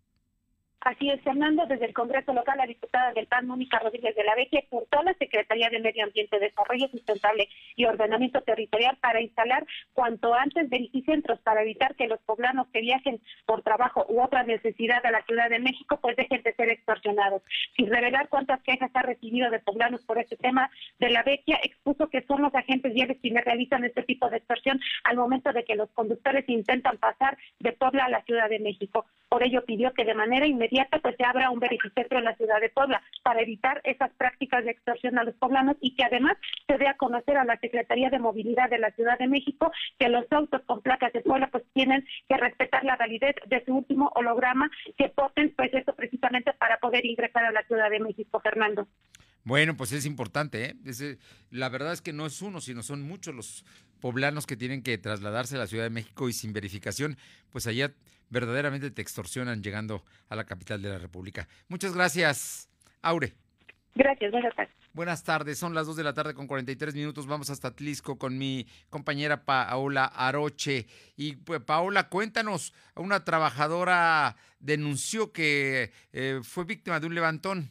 Así es, Fernando, desde el Congreso local, la diputada del PAN, Mónica Rodríguez de la Vecchia, exhortó a la Secretaría de Medio Ambiente, Desarrollo Sustentable y Ordenamiento Territorial para instalar cuanto antes verificentros para evitar que los poblanos que viajen por trabajo u otra necesidad a la Ciudad de México pues dejen de ser extorsionados. Sin revelar cuántas quejas ha recibido de poblanos por este tema, de la Vecchia expuso que son los agentes viales quienes realizan este tipo de extorsión al momento de que los conductores intentan pasar de Puebla a la Ciudad de México. Por ello pidió que de manera inmediata pues se abra un verificentro en la ciudad de Puebla para evitar esas prácticas de extorsión a los poblanos y que además se dé a conocer a la Secretaría de Movilidad de la Ciudad de México que los autos con placas de Puebla pues tienen que respetar la validez de su último holograma que porten pues eso precisamente para poder ingresar a la Ciudad de México, Fernando. Bueno, pues es importante, ¿eh? eh la verdad es que no es uno, sino son muchos los poblanos que tienen que trasladarse a la Ciudad de México y sin verificación, pues allá verdaderamente te extorsionan llegando a la capital de la República. Muchas gracias, Aure. Gracias, buenas tardes. Buenas tardes, son las 2 de la tarde con 43 minutos. Vamos hasta Tlisco con mi compañera Paola Aroche. Y pues, Paola, cuéntanos, una trabajadora denunció que eh, fue víctima de un levantón.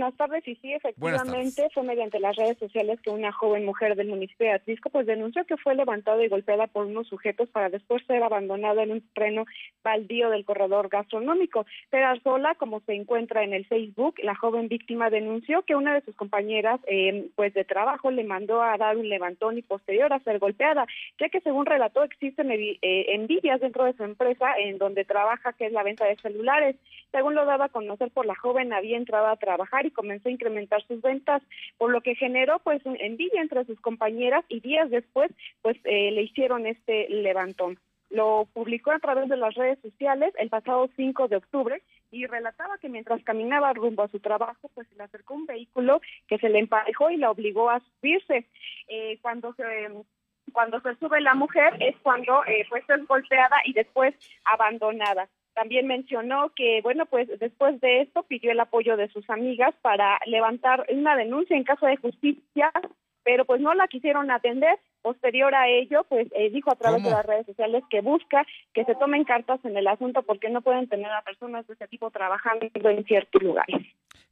Buenas tardes, y sí, efectivamente fue mediante las redes sociales que una joven mujer del municipio de Atlisco pues denunció que fue levantada y golpeada por unos sujetos para después ser abandonada en un terreno baldío del corredor gastronómico. sola, como se encuentra en el Facebook, la joven víctima denunció que una de sus compañeras eh, pues de trabajo le mandó a dar un levantón y posterior a ser golpeada, ya que según relató existen eh, envidias dentro de su empresa en donde trabaja, que es la venta de celulares. Según lo daba a conocer por la joven, había entrado a trabajar y comenzó a incrementar sus ventas, por lo que generó pues envidia entre sus compañeras y días después pues eh, le hicieron este levantón. Lo publicó a través de las redes sociales el pasado 5 de octubre y relataba que mientras caminaba rumbo a su trabajo, pues se le acercó un vehículo que se le emparejó y la obligó a subirse. Eh, cuando se cuando se sube la mujer es cuando eh, pues es golpeada y después abandonada. También mencionó que, bueno, pues después de esto pidió el apoyo de sus amigas para levantar una denuncia en caso de justicia, pero pues no la quisieron atender. Posterior a ello, pues eh, dijo a través de las redes sociales que busca que se tomen cartas en el asunto porque no pueden tener a personas de ese tipo trabajando en ciertos lugares.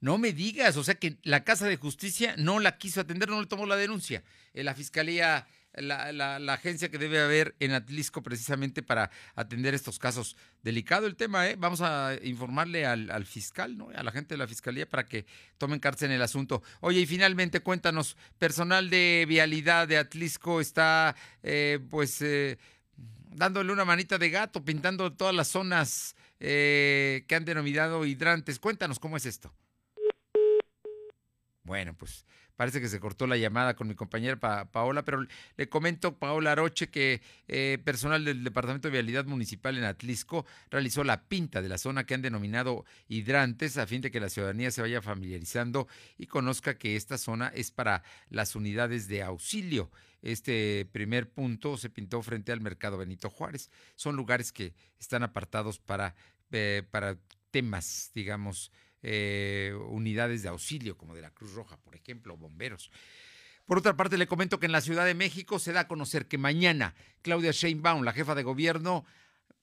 No me digas, o sea que la Casa de Justicia no la quiso atender, no le tomó la denuncia. Eh, la Fiscalía la, la, agencia que debe haber en Atlisco precisamente para atender estos casos. Delicado el tema, ¿eh? Vamos a informarle al, fiscal, ¿no? A la gente de la fiscalía para que tomen cartas en el asunto. Oye, y finalmente cuéntanos, personal de vialidad de Atlisco está, eh, pues, eh, dándole una manita de gato, pintando todas las zonas eh, que han denominado hidrantes. Cuéntanos cómo es esto. Bueno, pues Parece que se cortó la llamada con mi compañera Paola, pero le comento, Paola Aroche, que eh, personal del Departamento de Vialidad Municipal en Atlisco realizó la pinta de la zona que han denominado hidrantes a fin de que la ciudadanía se vaya familiarizando y conozca que esta zona es para las unidades de auxilio. Este primer punto se pintó frente al Mercado Benito Juárez. Son lugares que están apartados para, eh, para temas, digamos, eh, unidades de auxilio, como de la Cruz Roja, por ejemplo, bomberos. Por otra parte, le comento que en la Ciudad de México se da a conocer que mañana Claudia Sheinbaum, la jefa de gobierno,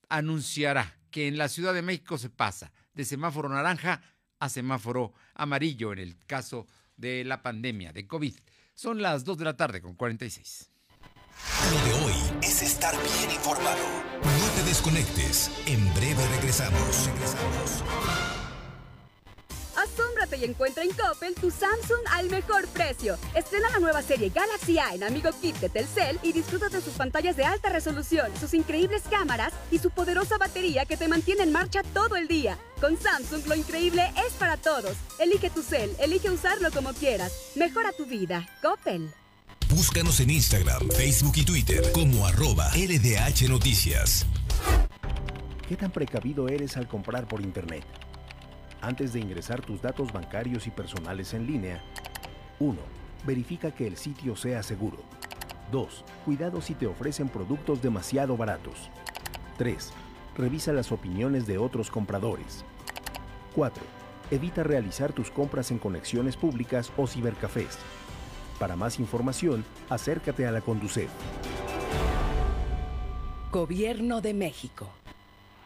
anunciará que en la Ciudad de México se pasa de semáforo naranja a semáforo amarillo en el caso de la pandemia de COVID. Son las 2 de la tarde con 46. Lo de hoy es estar bien informado. No te desconectes. En breve regresamos. Regresamos. Y encuentra en Coppel tu Samsung al mejor precio. Estrena la nueva serie Galaxy A en Amigo Kit de Telcel y disfruta de sus pantallas de alta resolución, sus increíbles cámaras y su poderosa batería que te mantiene en marcha todo el día. Con Samsung lo increíble es para todos. Elige tu cel, elige usarlo como quieras. Mejora tu vida. Coppel. Búscanos en Instagram, Facebook y Twitter como arroba LDH Noticias. ¿Qué tan precavido eres al comprar por Internet? Antes de ingresar tus datos bancarios y personales en línea, 1. Verifica que el sitio sea seguro. 2. Cuidado si te ofrecen productos demasiado baratos. 3. Revisa las opiniones de otros compradores. 4. Evita realizar tus compras en conexiones públicas o cibercafés. Para más información, acércate a la Conducef. Gobierno de México.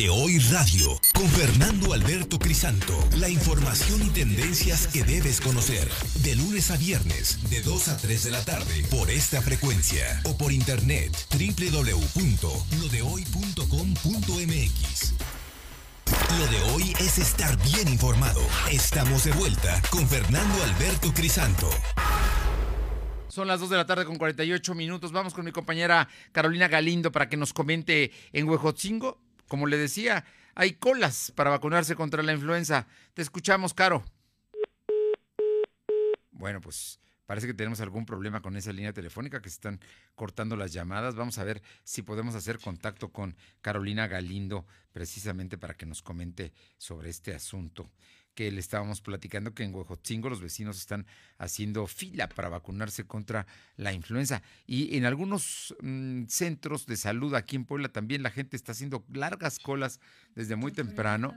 De hoy radio, con Fernando Alberto Crisanto. La información y tendencias que debes conocer. De lunes a viernes, de 2 a 3 de la tarde, por esta frecuencia. O por internet, www.lodehoy.com.mx. Lo de hoy es estar bien informado. Estamos de vuelta con Fernando Alberto Crisanto. Son las 2 de la tarde con 48 minutos. Vamos con mi compañera Carolina Galindo para que nos comente en Huejotzingo como le decía, hay colas para vacunarse contra la influenza. Te escuchamos, Caro. Bueno, pues parece que tenemos algún problema con esa línea telefónica que se están cortando las llamadas. Vamos a ver si podemos hacer contacto con Carolina Galindo precisamente para que nos comente sobre este asunto que le estábamos platicando que en Huejotzingo los vecinos están haciendo fila para vacunarse contra la influenza. Y en algunos mm, centros de salud aquí en Puebla también la gente está haciendo largas colas desde muy temprano.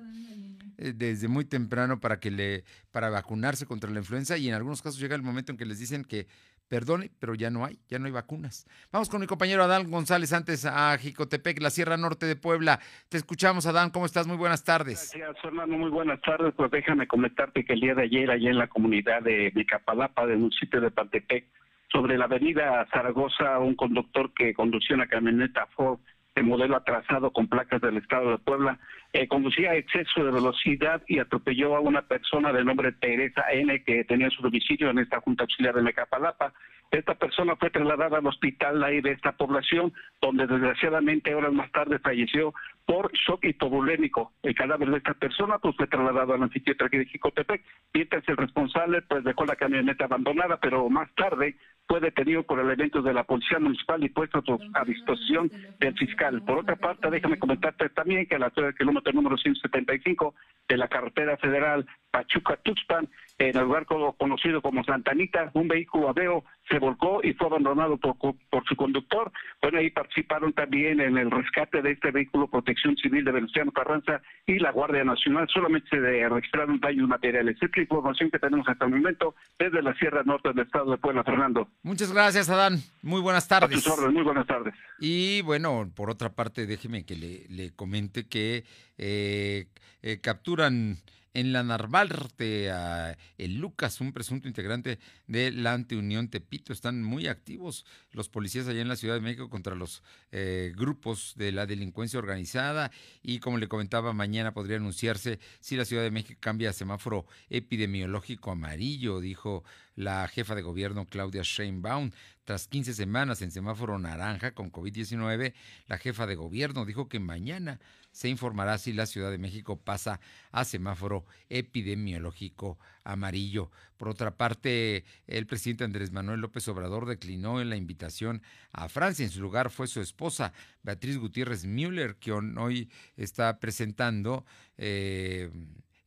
Eh, desde muy temprano para que le para vacunarse contra la influenza y en algunos casos llega el momento en que les dicen que Perdone, pero ya no hay, ya no hay vacunas. Vamos con mi compañero Adán González antes a Jicotepec, la Sierra Norte de Puebla. Te escuchamos, Adán, ¿cómo estás? Muy buenas tardes. Gracias, Fernando, muy buenas tardes. Pues déjame comentarte que el día de ayer, allá en la comunidad de Micapalapa, del municipio de Pantepec, sobre la avenida Zaragoza, un conductor que conducía una camioneta Ford de modelo atrasado con placas del estado de Puebla, eh, conducía a exceso de velocidad y atropelló a una persona de nombre Teresa N, que tenía su domicilio en esta Junta Auxiliar de Mecapalapa. Esta persona fue trasladada al hospital de esta población, donde desgraciadamente horas más tarde falleció por shock hipovolémico. El cadáver de esta persona pues fue trasladado al anfiteatro de Jicotepec. Mientras el responsable pues dejó la camioneta abandonada, pero más tarde fue detenido por elementos de la Policía Municipal y puesto a disposición del fiscal. Por otra parte, déjame comentarte también que a la altura del kilómetro número 175 de la carretera federal Pachuca-Tuxpan, en el lugar conocido como Santanita, un vehículo Aveo se volcó y fue abandonado por, por su conductor. Bueno, ahí participaron también en el rescate de este vehículo Protección Civil de Venustiano Carranza y la Guardia Nacional. Solamente se registraron daños materiales. Esta información que tenemos hasta el momento desde la Sierra Norte del Estado de Puebla, Fernando. Muchas gracias, Adán. Muy buenas tardes. muy buenas tardes. Y bueno, por otra parte, déjeme que le, comente que eh, eh, capturan en la Narvarte a el Lucas, un presunto integrante de la Antiunión Tepito. Están muy activos los policías allá en la Ciudad de México contra los eh, grupos de la delincuencia organizada y como le comentaba, mañana podría anunciarse si la Ciudad de México cambia a semáforo epidemiológico amarillo, dijo la jefa de gobierno Claudia Sheinbaum. Tras 15 semanas en semáforo naranja con COVID-19, la jefa de gobierno dijo que mañana se informará si la Ciudad de México pasa a semáforo epidemiológico amarillo. Por otra parte, el presidente Andrés Manuel López Obrador declinó en la invitación a Francia. En su lugar fue su esposa, Beatriz Gutiérrez Müller, que hoy está presentando eh,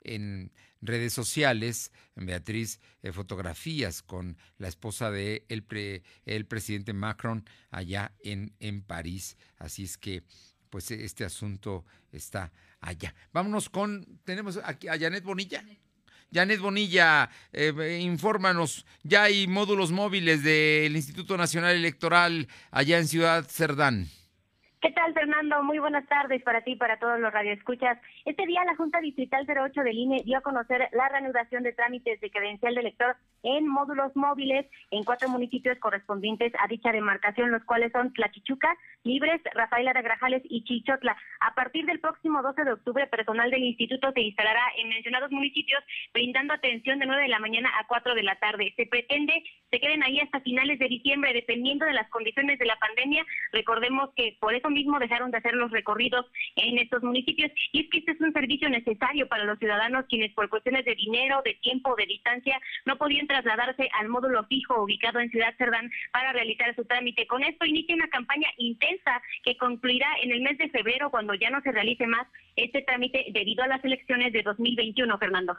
en redes sociales, Beatriz, eh, fotografías con la esposa de el, presidente Macron allá en, en París. Así es que pues este asunto está allá. Vámonos con, tenemos aquí a Janet Bonilla. Janet Bonilla, eh, infórmanos, ya hay módulos móviles del Instituto Nacional Electoral allá en Ciudad Cerdán. ¿Qué tal, Fernando? Muy buenas tardes para ti y para todos los radioescuchas. Este día la Junta Distrital 08 del INE dio a conocer la reanudación de trámites de credencial de elector en módulos móviles en cuatro municipios correspondientes a dicha demarcación, los cuales son Tlachichuca, Libres, Rafael Aragrajales y Chichotla. A partir del próximo 12 de octubre, personal del instituto se instalará en mencionados municipios brindando atención de 9 de la mañana a 4 de la tarde. Se pretende se queden ahí hasta finales de diciembre, dependiendo de las condiciones de la pandemia. Recordemos que por eso mismo dejaron de hacer los recorridos en estos municipios. Y es que este es un servicio necesario para los ciudadanos quienes por cuestiones de dinero, de tiempo, de distancia, no podían trasladarse al módulo fijo ubicado en Ciudad Cerdán para realizar su trámite. Con esto inicia una campaña intensa que concluirá en el mes de febrero cuando ya no se realice más este trámite debido a las elecciones de 2021, Fernando.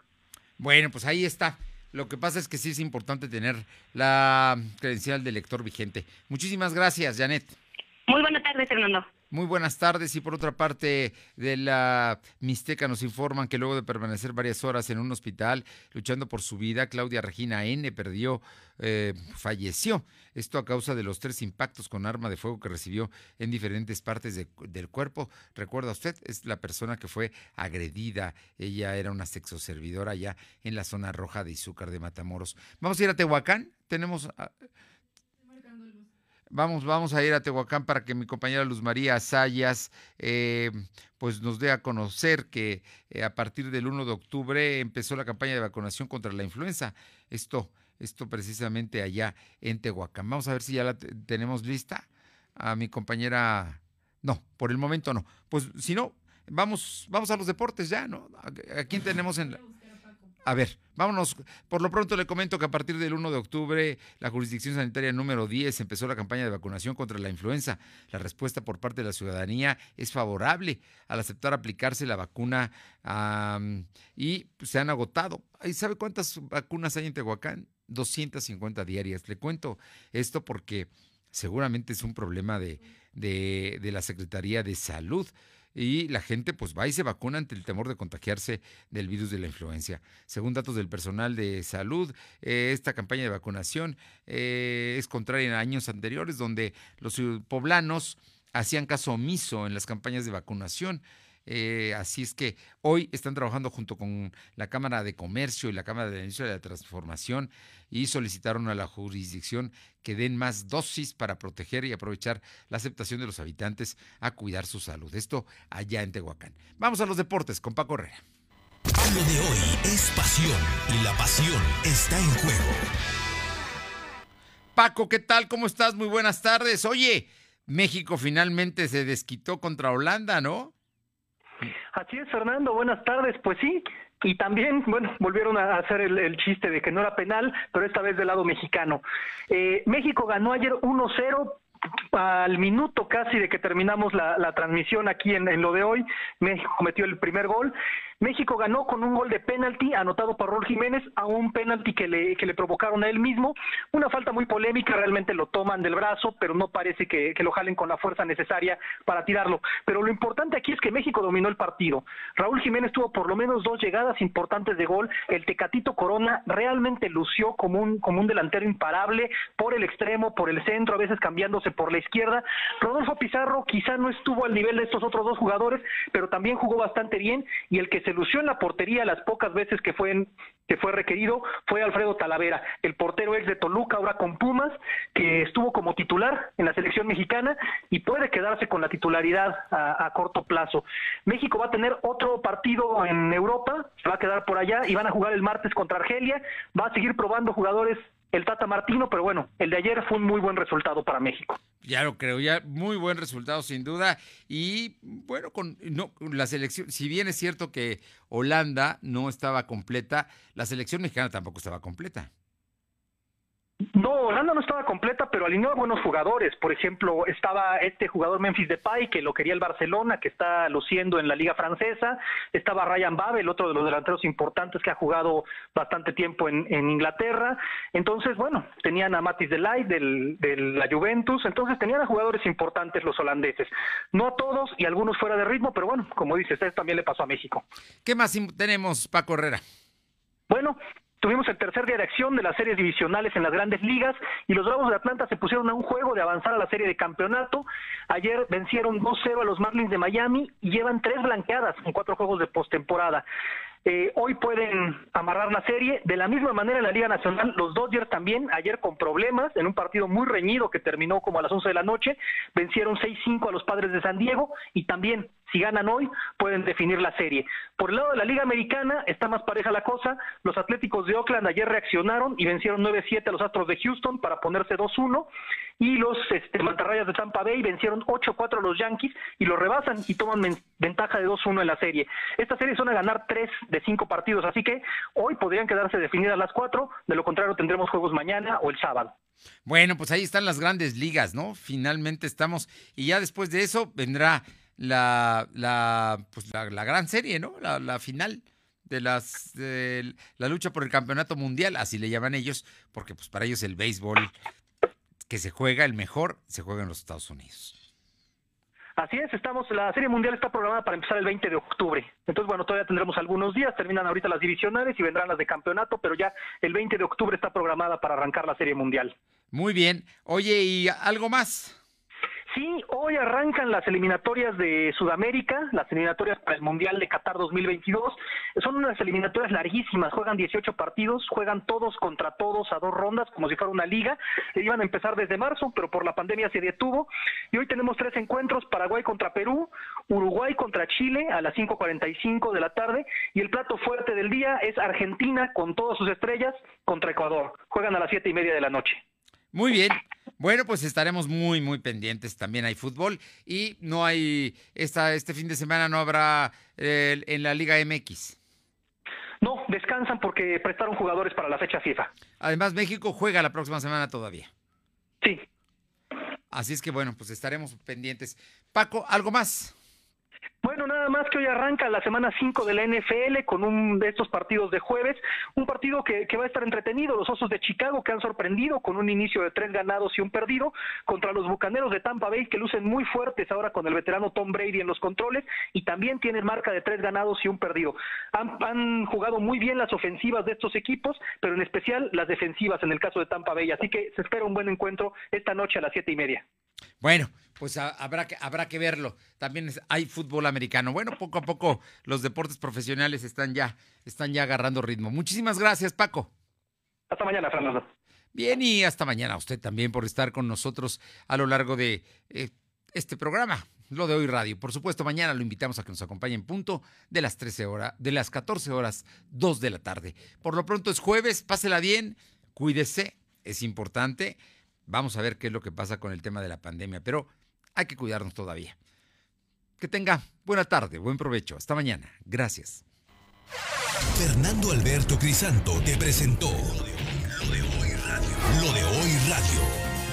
Bueno, pues ahí está. Lo que pasa es que sí es importante tener la credencial de lector vigente. Muchísimas gracias, Janet. Muy buenas tardes, Fernando. Muy buenas tardes y por otra parte de la Mixteca nos informan que luego de permanecer varias horas en un hospital luchando por su vida, Claudia Regina N. perdió, eh, falleció. Esto a causa de los tres impactos con arma de fuego que recibió en diferentes partes del cuerpo. Recuerda usted, es la persona que fue agredida. Ella era una sexoservidora allá en la zona roja de Izúcar de Matamoros. Vamos a ir a Tehuacán. Tenemos... Vamos, vamos a ir a Tehuacán para que mi compañera Luz María Sayas eh, pues nos dé a conocer que eh, a partir del 1 de octubre empezó la campaña de vacunación contra la influenza. Esto, esto precisamente allá en Tehuacán. Vamos a ver si ya la tenemos lista. A mi compañera, no, por el momento no. Pues si no, vamos, vamos a los deportes ya, ¿no? ¿A, quién tenemos en la... A ver, vámonos. Por lo pronto le comento que a partir del 1 de octubre, la jurisdicción sanitaria número 10 empezó la campaña de vacunación contra la influenza. La respuesta por parte de la ciudadanía es favorable al aceptar aplicarse la vacuna y se han agotado. ¿Y sabe cuántas vacunas hay en Tehuacán? 250 diarias. Le cuento esto porque seguramente es un problema de, de la Secretaría de Salud y la gente pues va y se vacuna ante el temor de contagiarse del virus de la influencia. Según datos del personal de salud, eh, esta campaña de vacunación eh, es contraria a años anteriores donde los poblanos hacían caso omiso en las campañas de vacunación. Eh, así es que hoy están trabajando junto con la Cámara de Comercio y la Cámara de Industria de la Transformación y solicitaron a la jurisdicción que den más dosis para proteger y aprovechar la aceptación de los habitantes a cuidar su salud. Esto allá en Tehuacán. Vamos a los deportes con Paco Herrera. Lo de hoy es pasión y la pasión está en juego. Paco, ¿qué tal? ¿Cómo estás? Muy buenas tardes. Oye, México finalmente se desquitó contra Holanda, ¿no? Así es, Fernando, buenas tardes. Pues sí, y también, bueno, volvieron a hacer el, chiste de que no era penal, pero esta vez del lado mexicano. Eh, México ganó ayer 1-0 al minuto casi de que terminamos la, transmisión aquí en, en, lo de hoy, México cometió el primer gol México ganó con un gol de penalti anotado por Raúl Jiménez a un penalti que le, que le provocaron a él mismo. Una falta muy polémica, realmente lo toman del brazo, pero no parece que, lo jalen con la fuerza necesaria para tirarlo. Pero lo importante aquí es que México dominó el partido. Raúl Jiménez tuvo por lo menos dos llegadas importantes de gol. El Tecatito Corona realmente lució como un, como un delantero imparable por el extremo, por el centro, a veces cambiándose por la izquierda. Rodolfo Pizarro quizá no estuvo al nivel de estos otros dos jugadores, pero también jugó bastante bien y el que se lució en la portería las pocas veces que fue, que fue requerido fue Alfredo Talavera, el portero ex de Toluca, ahora con Pumas, que estuvo como titular en la selección mexicana y puede quedarse con la titularidad a, a corto plazo. México va a tener otro partido en Europa, se va a quedar por allá y van a jugar el martes contra Argelia, va a seguir probando jugadores el Tata Martino, pero bueno, el de ayer fue un muy buen resultado para México. Ya lo creo, ya muy buen resultado sin duda. Y bueno, con no, la selección, si bien es cierto que Holanda no estaba completa, la selección mexicana tampoco estaba completa. No, Holanda no estaba completa, pero alineó a buenos jugadores. Por ejemplo, estaba este jugador Memphis Depay, que lo quería el Barcelona, que está luciendo en la liga francesa. Estaba Ryan Babel, otro de los delanteros importantes que ha jugado bastante tiempo en, Inglaterra. Entonces, bueno, tenían a Matis Delight del, de la Juventus. Entonces, tenían a jugadores importantes los holandeses. No a todos y algunos fuera de ritmo, pero bueno, como dices, también le pasó a México. ¿Qué más tenemos, Paco Herrera? Bueno, tuvimos el tercer día de acción de las series divisionales en las grandes ligas y los Bravos de Atlanta se pusieron a un juego de avanzar a la serie de campeonato. Ayer vencieron 2-0 a los Marlins de Miami y llevan tres blanqueadas en cuatro juegos de postemporada. Eh, hoy pueden amarrar la serie. De la misma manera en la Liga Nacional, los Dodgers también, ayer con problemas, en un partido muy reñido que terminó como a las 11 de la noche, vencieron 6-5 a los padres de San Diego y también si ganan hoy, pueden definir la serie. Por el lado de la Liga Americana, está más pareja la cosa. Los Atléticos de Oakland ayer reaccionaron y vencieron 9-7 a los Astros de Houston para ponerse 2-1. Y los este, Mantarrayas de Tampa Bay vencieron 8-4 a los Yankees y los rebasan y toman ventaja de 2-1 en la serie. Esta serie son a ganar 3 de 5 partidos, así que hoy podrían quedarse definidas las 4. De lo contrario, tendremos juegos mañana o el sábado. Bueno, pues ahí están las grandes ligas, ¿no? Finalmente estamos. Y ya después de eso vendrá la, la, pues la, gran serie, ¿no? La, la final de las de la lucha por el campeonato mundial, así le llaman ellos, porque pues para ellos el béisbol que se juega, el mejor, se juega en los Estados Unidos. Así es, estamos, la Serie Mundial está programada para empezar el 20 de octubre. Entonces, bueno, todavía tendremos algunos días, terminan ahorita las divisionales y vendrán las de campeonato, pero ya el 20 de octubre está programada para arrancar la Serie Mundial. Muy bien. Oye, ¿y algo más? Sí, hoy arrancan las eliminatorias de Sudamérica, las eliminatorias para el Mundial de Qatar 2022. Son unas eliminatorias larguísimas, juegan 18 partidos, juegan todos contra todos a dos rondas, como si fuera una liga. Iban a empezar desde marzo, pero por la pandemia se detuvo. Y hoy tenemos tres encuentros, Paraguay contra Perú, Uruguay contra Chile a las 5.45 de la tarde. Y el plato fuerte del día es Argentina con todas sus estrellas contra Ecuador. Juegan a las siete y media de la noche. Muy bien. Bueno, pues estaremos muy, muy pendientes. También hay fútbol y no hay, esta, este fin de semana no habrá eh, en la Liga MX. No, descansan porque prestaron jugadores para la fecha FIFA. Además, México juega la próxima semana todavía. Sí. Así es que bueno, pues estaremos pendientes. Paco, ¿algo más? Bueno, nada más que hoy arranca la semana 5 de la NFL con un de estos partidos de jueves, un partido que, va a estar entretenido, los Osos de Chicago que han sorprendido con un inicio de tres ganados y un perdido contra los Bucaneros de Tampa Bay que lucen muy fuertes ahora con el veterano Tom Brady en los controles y también tienen marca de tres ganados y un perdido. Han, han jugado muy bien las ofensivas de estos equipos, pero en especial las defensivas en el caso de Tampa Bay, así que se espera un buen encuentro esta noche a las siete y media. Bueno, pues habrá, que, habrá que verlo. También hay fútbol americano. Bueno, poco a poco los deportes profesionales están ya, están ya agarrando ritmo. Muchísimas gracias, Paco. Hasta mañana, Fernando. Bien, y hasta mañana a usted también por estar con nosotros a lo largo de eh, este programa, lo de hoy radio. Por supuesto, mañana lo invitamos a que nos acompañe en punto de las 13 horas, de las 14 horas, 2 de la tarde. Por lo pronto es jueves, pásela bien, cuídese, es importante. Vamos a ver qué es lo que pasa con el tema de la pandemia, pero hay que cuidarnos todavía. Que tenga buena tarde, buen provecho. Hasta mañana. Gracias. Fernando Alberto Crisanto te presentó lo de hoy radio. Lo de hoy radio.